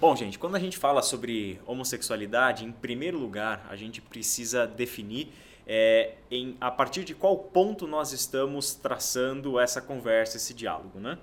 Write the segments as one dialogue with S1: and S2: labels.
S1: Bom, gente, quando a gente fala sobre homossexualidade, em primeiro lugar, a gente precisa definir é, em, a partir de qual ponto nós estamos traçando essa conversa, esse diálogo, né?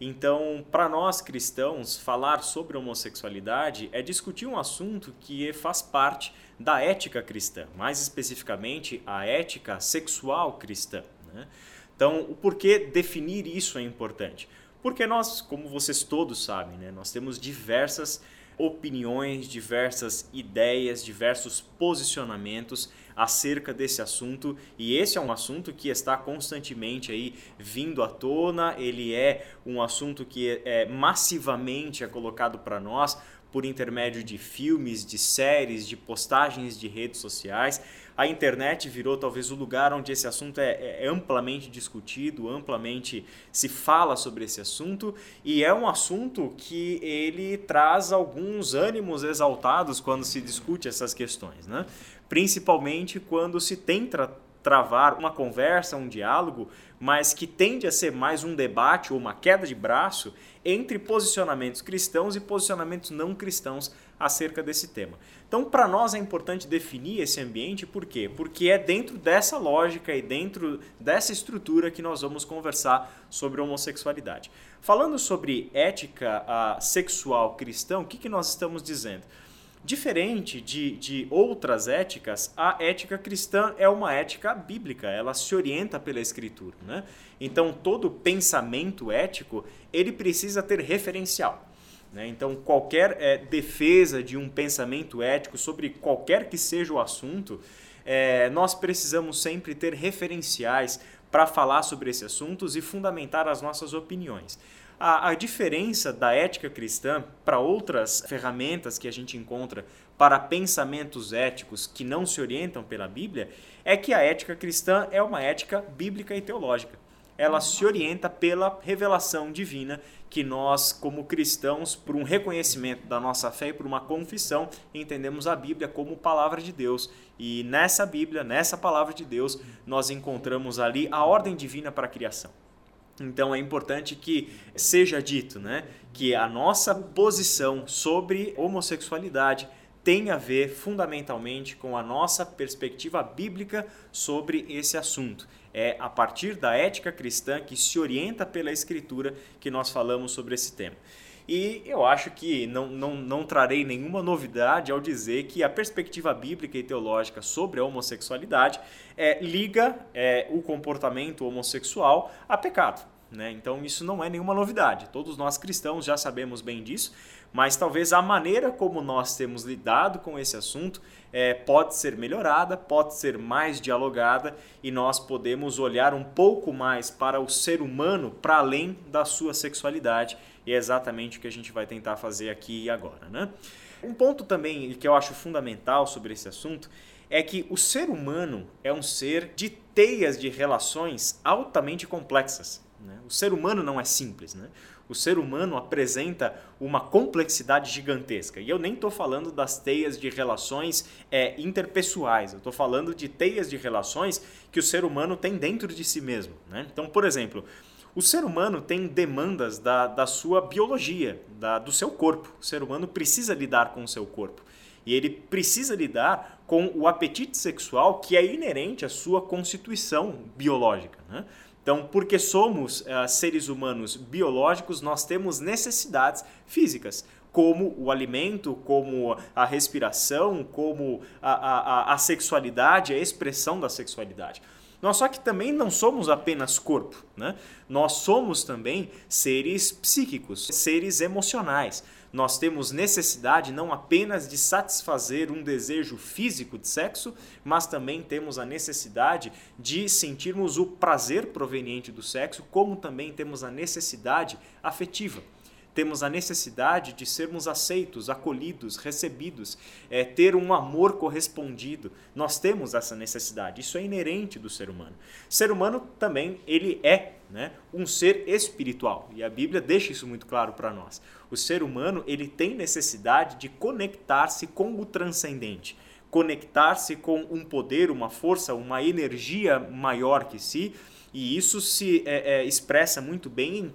S1: Então, para nós cristãos, falar sobre homossexualidade é discutir um assunto que faz parte da ética cristã, mais especificamente a ética sexual cristã. Né? Então, o porquê definir isso é importante? Porque nós, como vocês todos sabem, né, nós temos diversas opiniões, diversas ideias, diversos posicionamentos acerca desse assunto e esse é um assunto que está constantemente aí vindo à tona, ele é um assunto que é, massivamente é colocado para nós por intermédio de filmes, de séries, de postagens de redes sociais. A internet virou talvez o lugar onde esse assunto é, é, amplamente discutido, amplamente se fala sobre esse assunto, e é um assunto que ele traz alguns ânimos exaltados quando se discute essas questões, né? principalmente quando se tenta travar uma conversa, um diálogo, mas que tende a ser mais um debate ou uma queda de braço entre posicionamentos cristãos e posicionamentos não cristãos acerca desse tema. Então, para nós é importante definir esse ambiente, por quê? Porque é dentro dessa lógica e dentro dessa estrutura que nós vamos conversar sobre homossexualidade. Falando sobre ética uh, sexual cristã, o que, que nós estamos dizendo? Diferente de, de outras éticas, a ética cristã é uma ética bíblica, ela se orienta pela escritura. Né? Então, todo pensamento ético, ele precisa ter referencial. Né? Então, qualquer é, defesa de um pensamento ético sobre qualquer que seja o assunto, é, nós precisamos sempre ter referenciais para falar sobre esses assuntos e fundamentar as nossas opiniões. A, a diferença da ética cristã para outras ferramentas que a gente encontra para pensamentos éticos que não se orientam pela Bíblia é que a ética cristã é uma ética bíblica e teológica. Ela se orienta pela revelação divina que nós, como cristãos, por um reconhecimento da nossa fé e por uma confissão, entendemos a Bíblia como palavra de Deus. E nessa Bíblia, nessa palavra de Deus, nós encontramos ali a ordem divina para a criação. Então é importante que seja dito né, que a nossa posição sobre homossexualidade tem a ver fundamentalmente com a nossa perspectiva bíblica sobre esse assunto. É a partir da ética cristã que se orienta pela Escritura que nós falamos sobre esse tema. E eu acho que não, não, não trarei nenhuma novidade ao dizer que a perspectiva bíblica e teológica sobre a homossexualidade é, liga é, o comportamento homossexual a pecado. Né? Então isso não é nenhuma novidade. Todos nós cristãos já sabemos bem disso, mas talvez a maneira como nós temos lidado com esse assunto é, pode ser melhorada, pode ser mais dialogada e nós podemos olhar um pouco mais para o ser humano para além da sua sexualidade e é exatamente o que a gente vai tentar fazer aqui e agora. Né? Um ponto também que eu acho fundamental sobre esse assunto é que o ser humano é um ser de teias de relações altamente complexas. Né? O ser humano não é simples. Né? O ser humano apresenta uma complexidade gigantesca. E eu nem estou falando das teias de relações é, interpessoais, eu estou falando de teias de relações que o ser humano tem dentro de si mesmo. Né? Então, por exemplo, o ser humano tem demandas da, da sua biologia, da, do seu corpo. O ser humano precisa lidar com o seu corpo. E ele precisa lidar com o apetite sexual que é inerente à sua constituição biológica. Né? Então, porque somos uh, seres humanos biológicos, nós temos necessidades físicas, como o alimento, como a respiração, como a, a, a sexualidade, a expressão da sexualidade. Nós só que também não somos apenas corpo, né? Nós somos também seres psíquicos, seres emocionais nós temos necessidade não apenas de satisfazer um desejo físico de sexo, mas também temos a necessidade de sentirmos o prazer proveniente do sexo, como também temos a necessidade afetiva temos a necessidade de sermos aceitos, acolhidos, recebidos, é, ter um amor correspondido. Nós temos essa necessidade. Isso é inerente do ser humano. O ser humano também ele é né, um ser espiritual e a Bíblia deixa isso muito claro para nós. O ser humano ele tem necessidade de conectar-se com o transcendente conectar-se com um poder, uma força, uma energia maior que si, e isso se é, é, expressa muito bem em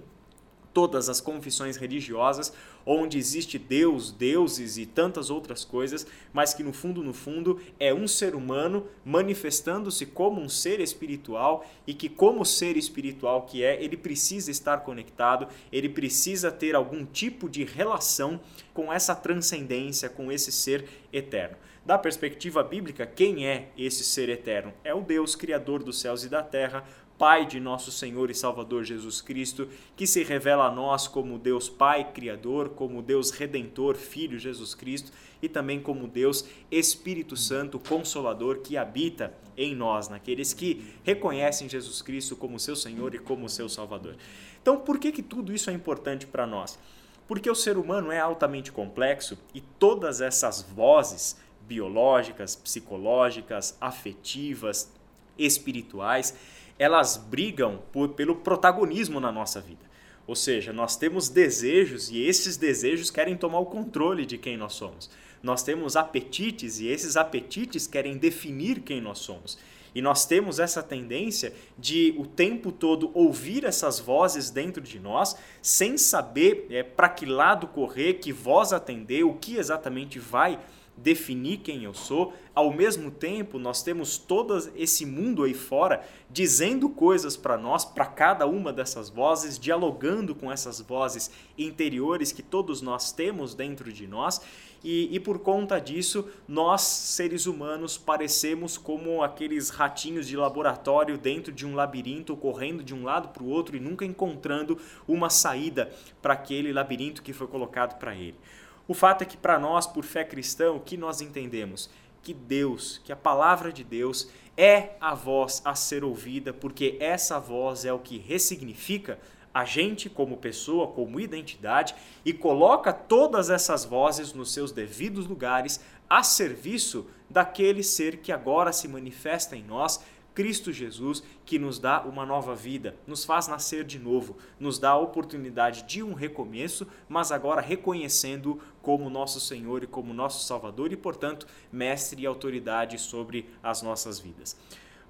S1: todas as confissões religiosas, onde existe Deus, deuses e tantas outras coisas, mas que no fundo, no fundo, é um ser humano manifestando-se como um ser espiritual e que, como ser espiritual que é, ele precisa estar conectado, ele precisa ter algum tipo de relação com essa transcendência, com esse ser eterno. Da perspectiva bíblica, quem é esse ser eterno? É o Deus criador dos céus e da terra, Pai de nosso Senhor e Salvador Jesus Cristo, que se revela a nós como Deus Pai Criador, como Deus Redentor, Filho Jesus Cristo e também como Deus Espírito Santo Consolador que habita em nós, naqueles que reconhecem Jesus Cristo como seu Senhor e como seu Salvador. Então, por que, que tudo isso é importante para nós? Porque o ser humano é altamente complexo e todas essas vozes biológicas, psicológicas, afetivas, espirituais, elas brigam por, pelo protagonismo na nossa vida. Ou seja, nós temos desejos e esses desejos querem tomar o controle de quem nós somos. Nós temos apetites e esses apetites querem definir quem nós somos. E nós temos essa tendência de o tempo todo ouvir essas vozes dentro de nós, sem saber é, para que lado correr, que voz atender, o que exatamente vai definir quem eu sou. Ao mesmo tempo, nós temos todo esse mundo aí fora dizendo coisas para nós, para cada uma dessas vozes, dialogando com essas vozes interiores que todos nós temos dentro de nós. E, e, por conta disso, nós, seres humanos, parecemos como aqueles ratinhos de laboratório dentro de um labirinto, correndo de um lado para o outro e nunca encontrando uma saída para aquele labirinto que foi colocado para ele. O fato é que para nós, por fé cristã, o que nós entendemos? Que Deus, que a palavra de Deus é a voz a ser ouvida, porque essa voz é o que ressignifica a gente como pessoa, como identidade e coloca todas essas vozes nos seus devidos lugares a serviço daquele ser que agora se manifesta em nós Cristo Jesus, que nos dá uma nova vida, nos faz nascer de novo, nos dá a oportunidade de um recomeço, mas agora reconhecendo como nosso Senhor e como nosso Salvador e, portanto, mestre e autoridade sobre as nossas vidas.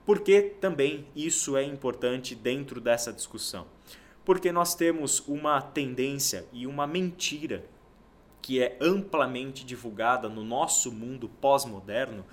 S1: Por que também isso é importante dentro dessa discussão? Porque nós temos uma tendência e uma mentira que é amplamente divulgada no nosso mundo pós-moderno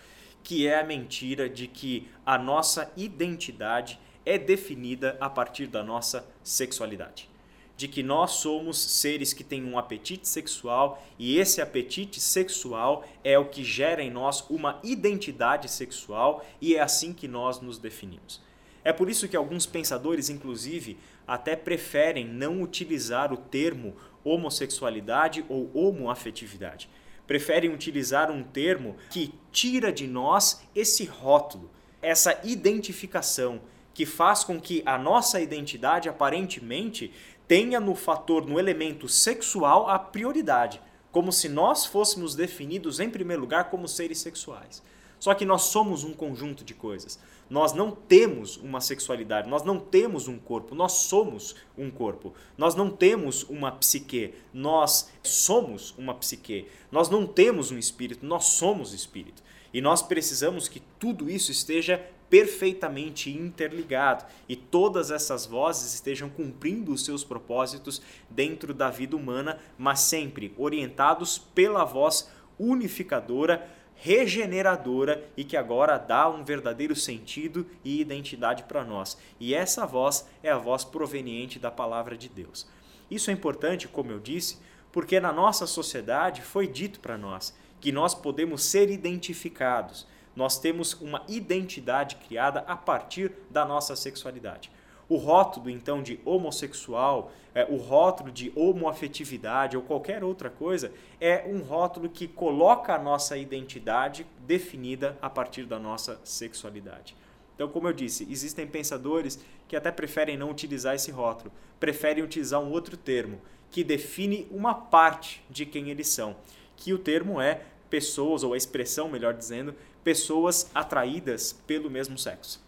S1: que é a mentira de que a nossa identidade é definida a partir da nossa sexualidade. De que nós somos seres que têm um apetite sexual e esse apetite sexual é o que gera em nós uma identidade sexual e é assim que nós nos definimos. É por isso que alguns pensadores, inclusive, até preferem não utilizar o termo homossexualidade ou homoafetividade preferem utilizar um termo que tira de nós esse rótulo, essa identificação, que faz com que a nossa identidade aparentemente tenha no fator, no elemento sexual, a prioridade, como se nós fôssemos definidos em primeiro lugar como seres sexuais. Só que nós somos um conjunto de coisas. Nós não temos uma sexualidade, nós não temos um corpo, nós somos um corpo. Nós não temos uma psique, nós somos uma psique. Nós não temos um espírito, nós somos espírito. E nós precisamos que tudo isso esteja perfeitamente interligado e todas essas vozes estejam cumprindo os seus propósitos dentro da vida humana, mas sempre orientados pela voz unificadora regeneradora e que agora dá um verdadeiro sentido e identidade para nós. E essa voz é a voz proveniente da palavra de Deus. Isso é importante, como eu disse, porque na nossa sociedade foi dito para nós que nós podemos ser identificados. Nós temos uma identidade criada a partir da nossa sexualidade. O rótulo, então, de homossexual, é, o rótulo de homoafetividade ou qualquer outra coisa, é um rótulo que coloca a nossa identidade definida a partir da nossa sexualidade. Então, como eu disse, existem pensadores que até preferem não utilizar esse rótulo, preferem utilizar um outro termo, que define uma parte de quem eles são, que o termo é pessoas, ou a expressão, melhor dizendo, pessoas atraídas pelo mesmo sexo.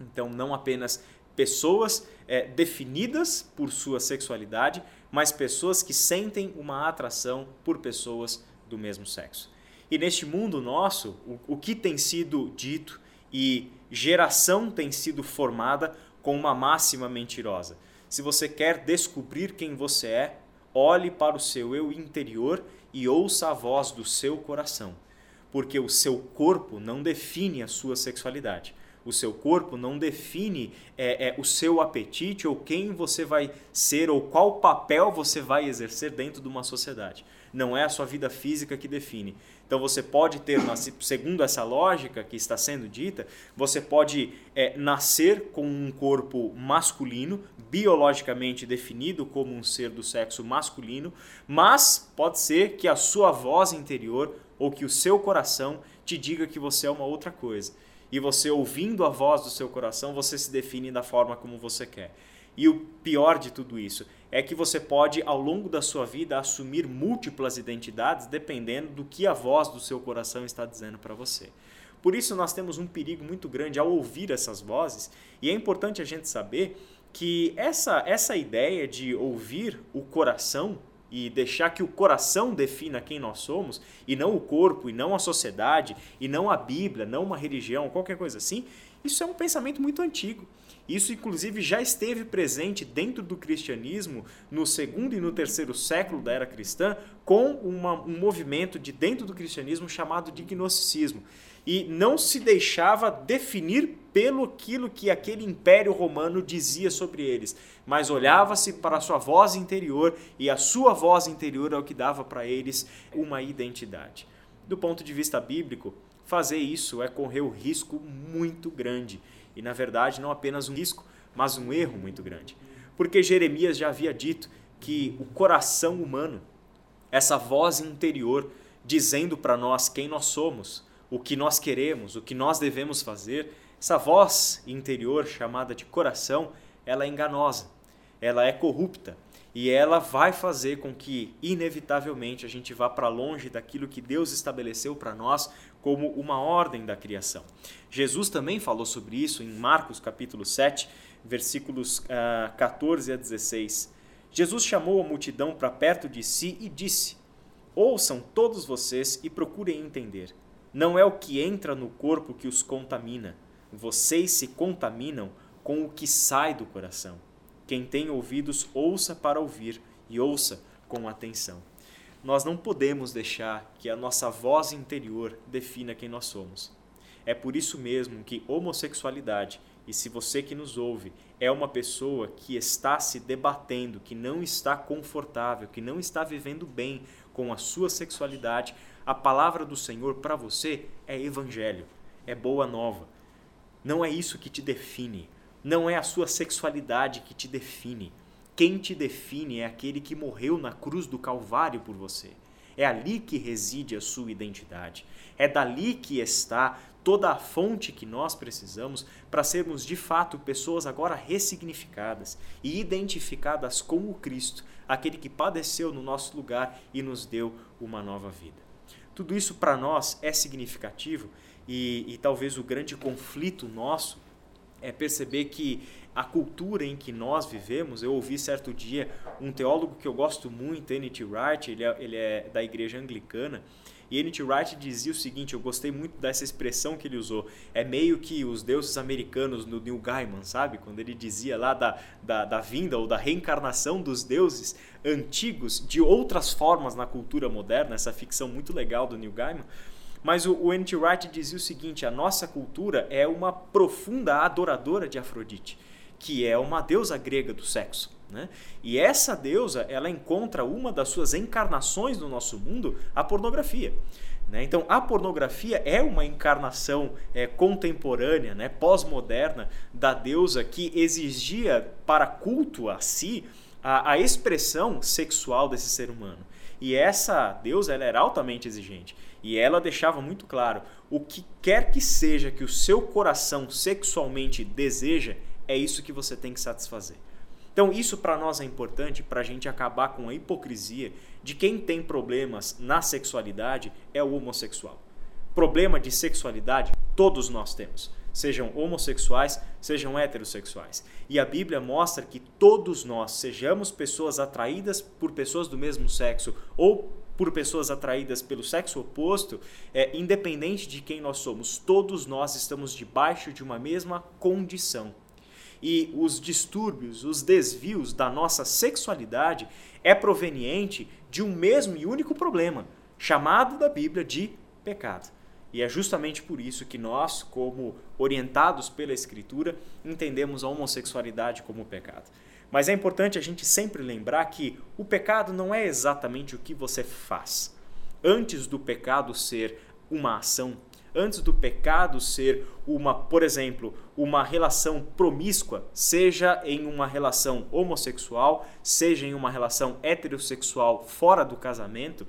S1: Então, não apenas pessoas é, definidas por sua sexualidade, mas pessoas que sentem uma atração por pessoas do mesmo sexo. E neste mundo nosso, o, o que tem sido dito e geração tem sido formada com uma máxima mentirosa. Se você quer descobrir quem você é, olhe para o seu eu interior e ouça a voz do seu coração, porque o seu corpo não define a sua sexualidade. O seu corpo não define é, é, o seu apetite ou quem você vai ser ou qual papel você vai exercer dentro de uma sociedade. Não é a sua vida física que define. Então você pode ter, segundo essa lógica que está sendo dita, você pode é, nascer com um corpo masculino, biologicamente definido como um ser do sexo masculino, mas pode ser que a sua voz interior ou que o seu coração te diga que você é uma outra coisa e você ouvindo a voz do seu coração, você se define da forma como você quer. E o pior de tudo isso é que você pode, ao longo da sua vida, assumir múltiplas identidades dependendo do que a voz do seu coração está dizendo para você. Por isso, nós temos um perigo muito grande ao ouvir essas vozes, e é importante a gente saber que essa, essa ideia de ouvir o coração e deixar que o coração defina quem nós somos, e não o corpo, e não a sociedade, e não a Bíblia, não uma religião, qualquer coisa assim, isso é um pensamento muito antigo. Isso, inclusive, já esteve presente dentro do cristianismo no segundo e no terceiro século da era cristã, com uma, um movimento de dentro do cristianismo chamado de gnosticismo. E não se deixava definir pelo aquilo que aquele império romano dizia sobre eles, mas olhava-se para a sua voz interior e a sua voz interior é o que dava para eles uma identidade. Do ponto de vista bíblico, fazer isso é correr o risco muito grande e, na verdade, não apenas um risco, mas um erro muito grande. Porque Jeremias já havia dito que o coração humano, essa voz interior dizendo para nós quem nós somos, o que nós queremos, o que nós devemos fazer, essa voz interior chamada de coração, ela é enganosa, ela é corrupta e ela vai fazer com que, inevitavelmente, a gente vá para longe daquilo que Deus estabeleceu para nós como uma ordem da criação. Jesus também falou sobre isso em Marcos capítulo 7, versículos uh, ah, 14 a 16. Jesus chamou a multidão para perto de si e disse: Ouçam todos vocês e procurem entender. Não é o que entra no corpo que os contamina. Vocês se contaminam com o que sai do coração. Quem tem ouvidos, ouça para ouvir e ouça com atenção nós não podemos deixar que a nossa voz interior defina quem nós somos. É por isso mesmo que homossexualidade, e se você que nos ouve é uma pessoa que está se debatendo, que não está confortável, que não está vivendo bem com a sua sexualidade, a palavra do Senhor para você é evangelho, é boa nova. Não é isso que te define, não é a sua sexualidade que te define quem te define é aquele que morreu na cruz do Calvário por você. É ali que reside a sua identidade. É dali que está toda a fonte que nós precisamos para sermos de fato pessoas agora ressignificadas e identificadas com o Cristo, aquele que padeceu no nosso lugar e nos deu uma nova vida. Tudo isso para nós é significativo e, e talvez o grande conflito nosso é perceber que a cultura em que nós vivemos, eu ouvi certo dia um teólogo que eu gosto muito, N.T. Wright, ele é, ele é da igreja anglicana, e N.T. Wright dizia o seguinte, eu gostei muito dessa expressão que ele usou, é meio que os deuses americanos no Neil Gaiman, sabe? Quando ele dizia lá da, da, da vinda ou da reencarnação dos deuses antigos de outras formas na cultura moderna, essa ficção muito legal do Neil Gaiman, mas o, o N.T. Wright dizia o seguinte: a nossa cultura é uma profunda adoradora de Afrodite, que é uma deusa grega do sexo. Né? E essa deusa ela encontra uma das suas encarnações no nosso mundo, a pornografia. Né? Então, a pornografia é uma encarnação é, contemporânea, né, pós-moderna, da deusa que exigia para culto a si a, a expressão sexual desse ser humano. E essa deusa ela era altamente exigente. E ela deixava muito claro: o que quer que seja que o seu coração sexualmente deseja, é isso que você tem que satisfazer. Então, isso para nós é importante para a gente acabar com a hipocrisia de quem tem problemas na sexualidade é o homossexual. Problema de sexualidade todos nós temos, sejam homossexuais, sejam heterossexuais. E a Bíblia mostra que todos nós, sejamos pessoas atraídas por pessoas do mesmo sexo ou por pessoas atraídas pelo sexo oposto, é, independente de quem nós somos, todos nós estamos debaixo de uma mesma condição. e os distúrbios, os desvios da nossa sexualidade é proveniente de um mesmo e único problema, chamado da Bíblia de pecado. E é justamente por isso que nós, como orientados pela Escritura, entendemos a homossexualidade como pecado. Mas é importante a gente sempre lembrar que o pecado não é exatamente o que você faz. Antes do pecado ser uma ação, antes do pecado ser uma, por exemplo, uma relação promíscua, seja em uma relação homossexual, seja em uma relação heterossexual fora do casamento,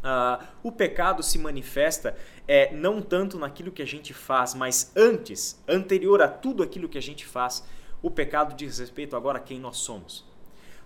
S1: Uh, o pecado se manifesta é, não tanto naquilo que a gente faz, mas antes, anterior a tudo aquilo que a gente faz. O pecado diz respeito agora a quem nós somos.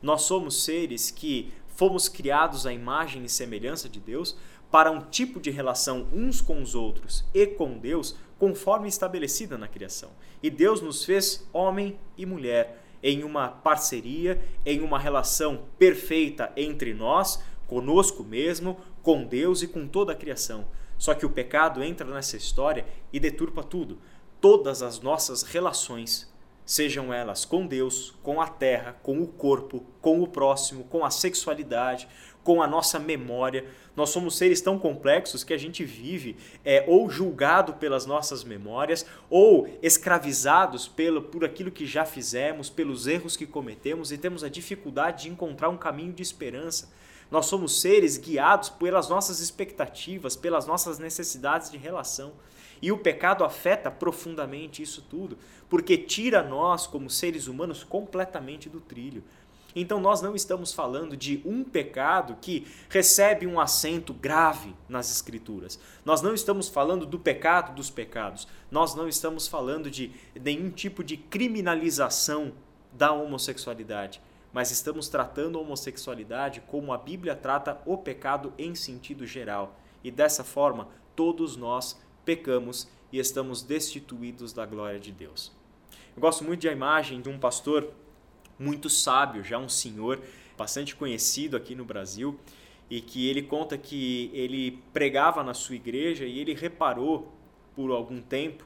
S1: Nós somos seres que fomos criados à imagem e semelhança de Deus para um tipo de relação uns com os outros e com Deus conforme estabelecida na criação. E Deus nos fez homem e mulher em uma parceria, em uma relação perfeita entre nós, conosco mesmo, com Deus e com toda a criação. Só que o pecado entra nessa história e deturpa tudo. Todas as nossas relações, sejam elas com Deus, com a terra, com o corpo, com o próximo, com a sexualidade, com a nossa memória. Nós somos seres tão complexos que a gente vive é, ou julgado pelas nossas memórias, ou escravizados pelo, por aquilo que já fizemos, pelos erros que cometemos e temos a dificuldade de encontrar um caminho de esperança. Nós somos seres guiados pelas nossas expectativas, pelas nossas necessidades de relação. E o pecado afeta profundamente isso tudo, porque tira nós, como seres humanos, completamente do trilho. Então nós não estamos falando de um pecado que recebe um acento grave nas Escrituras. Nós não estamos falando do pecado dos pecados. Nós não estamos falando de nenhum tipo de criminalização da homossexualidade mas estamos tratando a homossexualidade como a Bíblia trata o pecado em sentido geral. E dessa forma, todos nós pecamos e estamos destituídos da glória de Deus. Eu gosto muito da imagem de um pastor muito sábio, já um senhor bastante conhecido aqui no Brasil, e que ele conta que ele pregava na sua igreja e ele reparou por algum tempo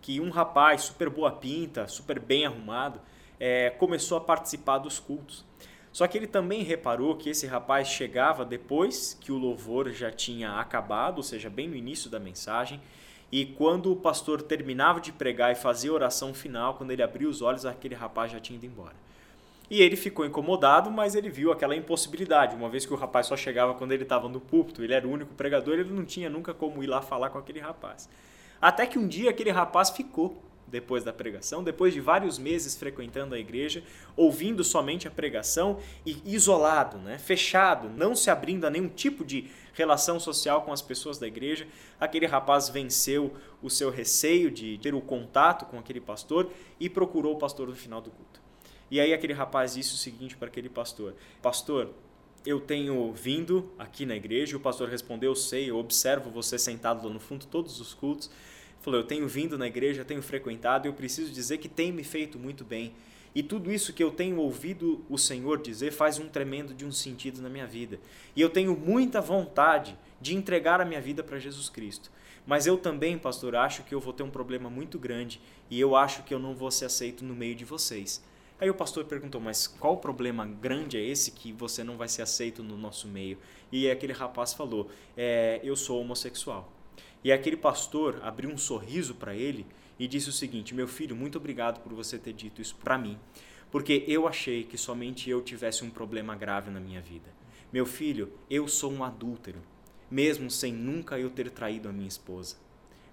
S1: que um rapaz super boa pinta, super bem arrumado, é, começou a participar dos cultos. Só que ele também reparou que esse rapaz chegava depois que o louvor já tinha acabado, ou seja, bem no início da mensagem, e quando o pastor terminava de pregar e fazia a oração final, quando ele abriu os olhos, aquele rapaz já tinha ido embora. E ele ficou incomodado, mas ele viu aquela impossibilidade, uma vez que o rapaz só chegava quando ele estava no púlpito, ele era o único pregador, ele não tinha nunca como ir lá falar com aquele rapaz. Até que um dia aquele rapaz ficou depois da pregação, depois de vários meses frequentando a igreja, ouvindo somente a pregação e isolado, né, fechado, não se abrindo a nenhum tipo de relação social com as pessoas da igreja, aquele rapaz venceu o seu receio de ter o contato com aquele pastor e procurou o pastor no final do culto. E aí aquele rapaz disse o seguinte para aquele pastor: Pastor, eu tenho vindo aqui na igreja. O pastor respondeu: Sei, eu observo você sentado lá no fundo todos os cultos Falou: Eu tenho vindo na igreja, tenho frequentado eu preciso dizer que tem me feito muito bem. E tudo isso que eu tenho ouvido o Senhor dizer faz um tremendo de um sentido na minha vida. E eu tenho muita vontade de entregar a minha vida para Jesus Cristo. Mas eu também, pastor, acho que eu vou ter um problema muito grande e eu acho que eu não vou ser aceito no meio de vocês. Aí o pastor perguntou: Mas qual problema grande é esse que você não vai ser aceito no nosso meio? E aquele rapaz falou: é, Eu sou homossexual. E aquele pastor abriu um sorriso para ele e disse o seguinte: Meu filho, muito obrigado por você ter dito isso para mim, porque eu achei que somente eu tivesse um problema grave na minha vida. Meu filho, eu sou um adúltero, mesmo sem nunca eu ter traído a minha esposa.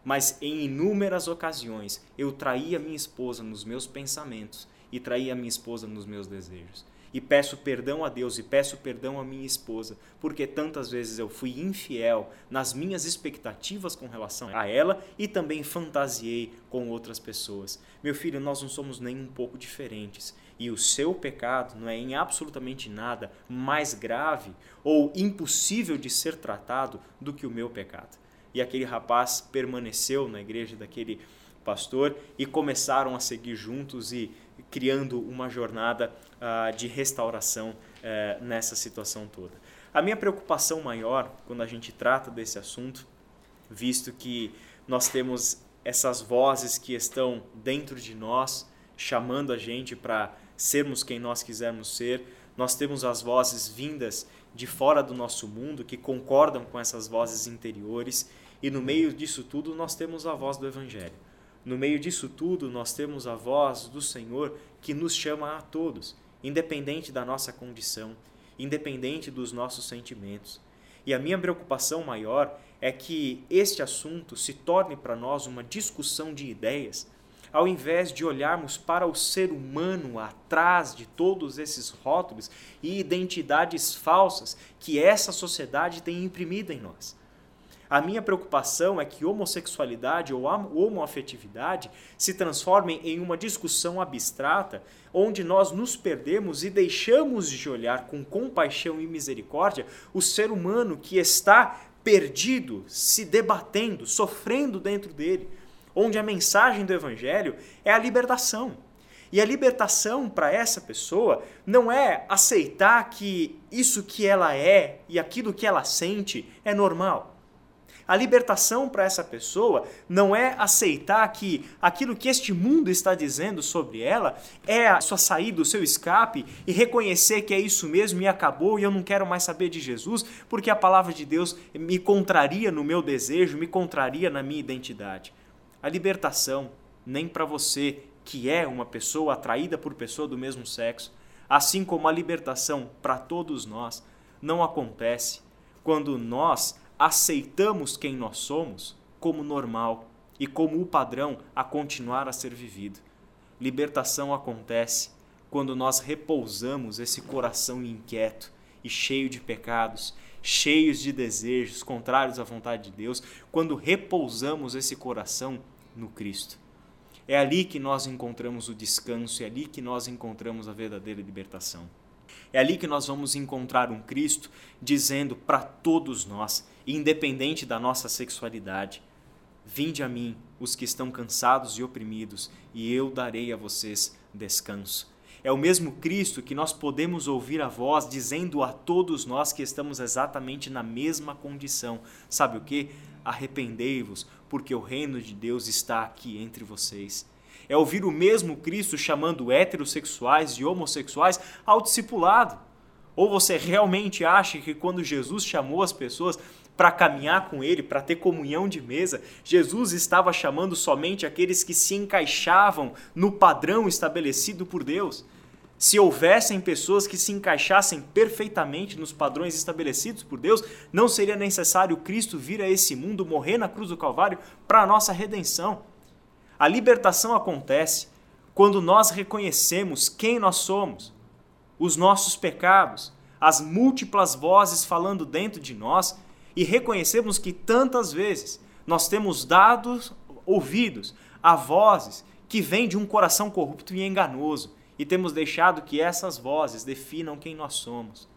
S1: Mas em inúmeras ocasiões eu traí a minha esposa nos meus pensamentos e traí a minha esposa nos meus desejos e peço perdão a Deus e peço perdão à minha esposa, porque tantas vezes eu fui infiel nas minhas expectativas com relação a ela e também fantasiei com outras pessoas. Meu filho, nós não somos nem um pouco diferentes. E o seu pecado não é em absolutamente nada mais grave ou impossível de ser tratado do que o meu pecado. E aquele rapaz permaneceu na igreja daquele pastor e começaram a seguir juntos e criando uma jornada uh, de restauração uh, nessa situação toda. A minha preocupação maior quando a gente trata desse assunto, visto que nós temos essas vozes que estão dentro de nós, chamando a gente para sermos quem nós quisermos ser. Nós temos as vozes vindas de fora do nosso mundo que concordam com essas vozes interiores, e no meio disso tudo nós temos a voz do Evangelho. No meio disso tudo nós temos a voz do Senhor que nos chama a todos, independente da nossa condição, independente dos nossos sentimentos. E a minha preocupação maior é que este assunto se torne para nós uma discussão de ideias, ao invés de olharmos para o ser humano atrás de todos esses rótulos e identidades falsas que essa sociedade tem imprimido em nós. A minha preocupação é que homossexualidade ou homoafetividade se transformem em uma discussão abstrata, onde nós nos perdemos e deixamos de olhar com compaixão e misericórdia o ser humano que está perdido, se debatendo, sofrendo dentro dele, onde a mensagem do Evangelho é a libertação. E a libertação para essa pessoa não é aceitar que isso que ela é e aquilo que ela sente é normal. A libertação para essa pessoa não é aceitar que aquilo que este mundo está dizendo sobre ela é a sua saída, o seu escape e reconhecer que é isso mesmo e acabou e eu não quero mais saber de Jesus porque a palavra de Deus me contraria no meu desejo, me contraria na minha identidade. A libertação, nem para você que é uma pessoa atraída por pessoa do mesmo sexo, assim como a libertação para todos nós, não acontece quando nós aceitamos quem nós somos como normal e como o padrão a continuar a ser vivido. Libertação acontece quando nós repousamos esse coração inquieto e cheio de pecados, cheios de desejos contrários à vontade de Deus, quando repousamos esse coração no Cristo. É ali que nós encontramos o descanso, é ali que nós encontramos a verdadeira libertação. É ali que nós vamos encontrar um Cristo dizendo para todos nós, independente da nossa sexualidade: Vinde a mim, os que estão cansados e oprimidos, e eu darei a vocês descanso. É o mesmo Cristo que nós podemos ouvir a voz dizendo a todos nós que estamos exatamente na mesma condição. Sabe o que? Arrependei-vos, porque o reino de Deus está aqui entre vocês é ouvir o mesmo Cristo chamando heterossexuais e homossexuais ao discipulado. Ou você realmente acha que quando Jesus chamou as pessoas para caminhar com ele, para ter comunhão de mesa, Jesus estava chamando somente aqueles que se encaixavam no padrão estabelecido por Deus? Se houvessem pessoas que se encaixassem perfeitamente nos padrões estabelecidos por Deus, não seria necessário Cristo vir a esse mundo, morrer na cruz do Calvário para a nossa redenção. A libertação acontece quando nós reconhecemos quem nós somos, os nossos pecados, as múltiplas vozes falando dentro de nós e reconhecemos que tantas vezes nós temos dado ouvidos a vozes que vêm de um coração corrupto e enganoso e temos deixado que essas vozes definam quem nós somos.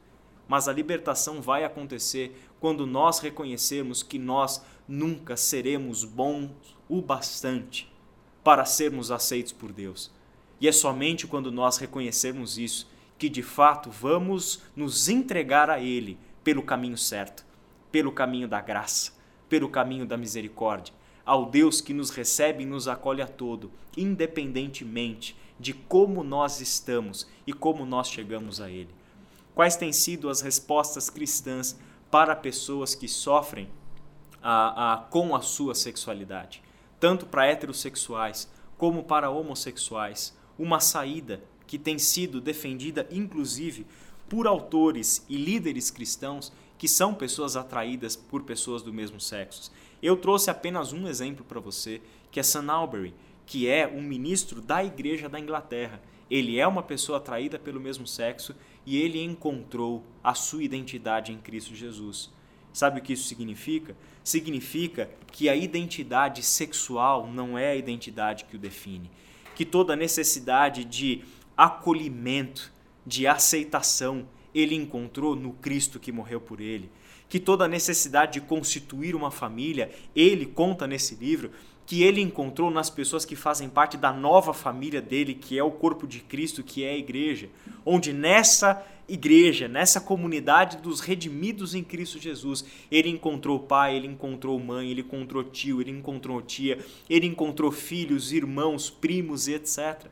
S1: Mas a libertação vai acontecer quando nós reconhecermos que nós nunca seremos bons o bastante para sermos aceitos por Deus. E é somente quando nós reconhecermos isso que de fato vamos nos entregar a Ele pelo caminho certo, pelo caminho da graça, pelo caminho da misericórdia, ao Deus que nos recebe e nos acolhe a todo, independentemente de como nós estamos e como nós chegamos a Ele. Quais têm sido as respostas cristãs para pessoas que sofrem a, a, com a sua sexualidade? tanto para heterossexuais como para homossexuais, uma saída que tem sido defendida inclusive por autores e líderes cristãos que são pessoas atraídas por pessoas do mesmo sexo. Eu trouxe apenas um exemplo para você, que é Sam Albury, que é um ministro da Igreja da Inglaterra. Ele é uma pessoa atraída pelo mesmo sexo e ele encontrou a sua identidade em Cristo Jesus. Sabe o que isso significa? Significa que a identidade sexual não é a identidade que o define. Que toda necessidade de acolhimento, de aceitação, ele encontrou no Cristo que morreu por ele. Que toda necessidade de constituir uma família, ele conta nesse livro, que ele encontrou nas pessoas que fazem parte da nova família dele, que é o corpo de Cristo, que é a igreja, onde nessa igreja, nessa comunidade dos redimidos em Cristo Jesus, ele encontrou pai, ele encontrou mãe, ele encontrou tio, ele encontrou tia, ele encontrou filhos, irmãos, primos etc.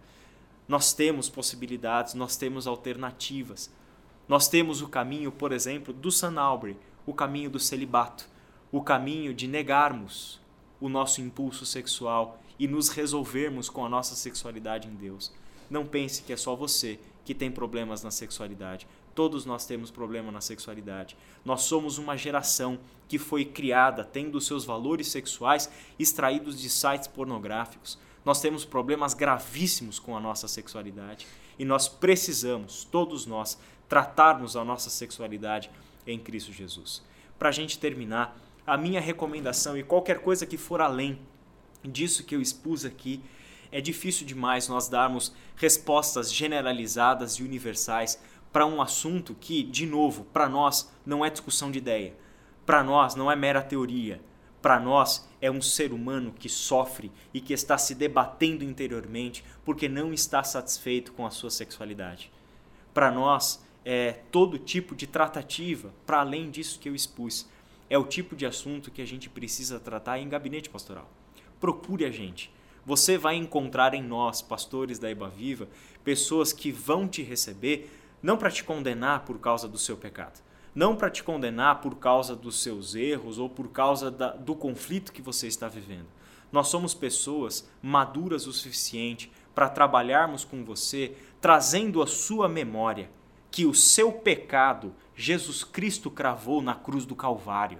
S1: Nós temos possibilidades, nós temos alternativas. Nós temos o caminho, por exemplo, do San Albury, o caminho do celibato, o caminho de negarmos o nosso impulso sexual e nos resolvermos com a nossa sexualidade em Deus. Não pense que é só você que tem problemas na sexualidade. Todos nós temos problema na sexualidade. Nós somos uma geração que foi criada tendo seus valores sexuais extraídos de sites pornográficos. Nós temos problemas gravíssimos com a nossa sexualidade e nós precisamos, todos nós, tratarmos a nossa sexualidade em Cristo Jesus. Para a gente terminar, a minha recomendação e qualquer coisa que for além disso que eu expus aqui, é difícil demais nós darmos respostas generalizadas e universais para um assunto que, de novo, para nós não é discussão de ideia, para nós não é mera teoria, para nós é um ser humano que sofre e que está se debatendo interiormente porque não está satisfeito com a sua sexualidade. Para nós é todo tipo de tratativa, para além disso que eu expus, é o tipo de assunto que a gente precisa tratar em gabinete pastoral. Procure a gente. Você vai encontrar em nós, pastores da Eba Viva, pessoas que vão te receber não para te condenar por causa do seu pecado, não para te condenar por causa dos seus erros ou por causa da, do conflito que você está vivendo. Nós somos pessoas maduras o suficiente para trabalharmos com você, trazendo a sua memória que o seu pecado Jesus Cristo cravou na cruz do Calvário.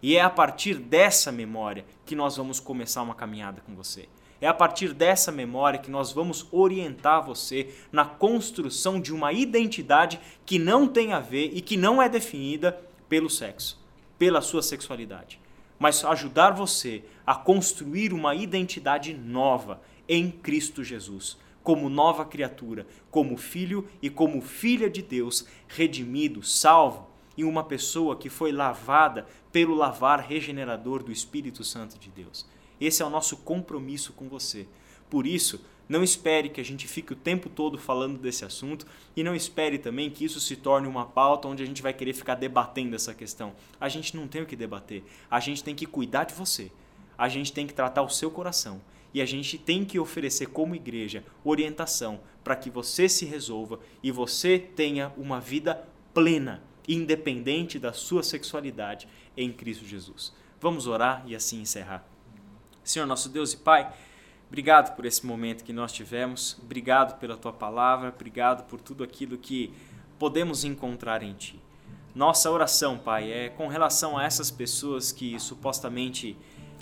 S1: E é a partir dessa memória que nós vamos começar uma caminhada com você. É a partir dessa memória que nós vamos orientar você na construção de uma identidade que não tem a ver e que não é definida pelo sexo, pela sua sexualidade, mas ajudar você a construir uma identidade nova em Cristo Jesus como nova criatura, como filho e como filha de Deus, redimido, salvo, e uma pessoa que foi lavada pelo lavar regenerador do Espírito Santo de Deus. Esse é o nosso compromisso com você. Por isso, não espere que a gente fique o tempo todo falando desse assunto e não espere também que isso se torne uma pauta onde a gente vai querer ficar debatendo essa questão. A gente não tem o que debater. A gente tem que cuidar de você. A gente tem que tratar o seu coração e a gente tem que oferecer como igreja orientação para que você se resolva e você tenha uma vida plena, independente da sua sexualidade em Cristo Jesus. Vamos orar e assim encerrar. Senhor nosso Deus e Pai, obrigado por esse momento que nós tivemos, obrigado pela tua palavra, obrigado por tudo aquilo que podemos encontrar em ti. Nossa oração, Pai, é com relação a essas pessoas que supostamente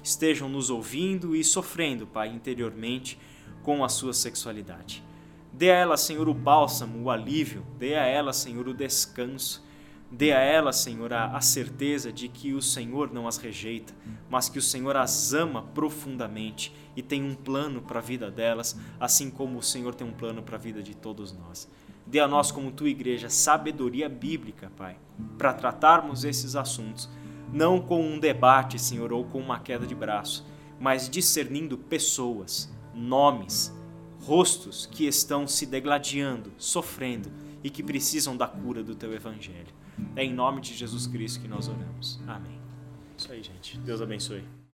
S1: estejam nos ouvindo e sofrendo, Pai, interiormente com a sua sexualidade. Dê a ela, Senhor, o bálsamo, o alívio, dê a ela, Senhor, o descanso. Dê a ela, Senhor, a, certeza de que o Senhor não as rejeita, mas que o Senhor as ama profundamente e tem um plano para a vida delas, assim como o Senhor tem um plano para a vida de todos nós. Dê a nós, como tua igreja, sabedoria bíblica, Pai, para tratarmos esses assuntos não com um debate, Senhor, ou com uma queda de braço, mas discernindo pessoas, nomes, rostos que estão se degladiando, sofrendo e que precisam da cura do teu evangelho. É em nome de Jesus Cristo que nós oramos. Amém. Isso aí, gente. Deus abençoe.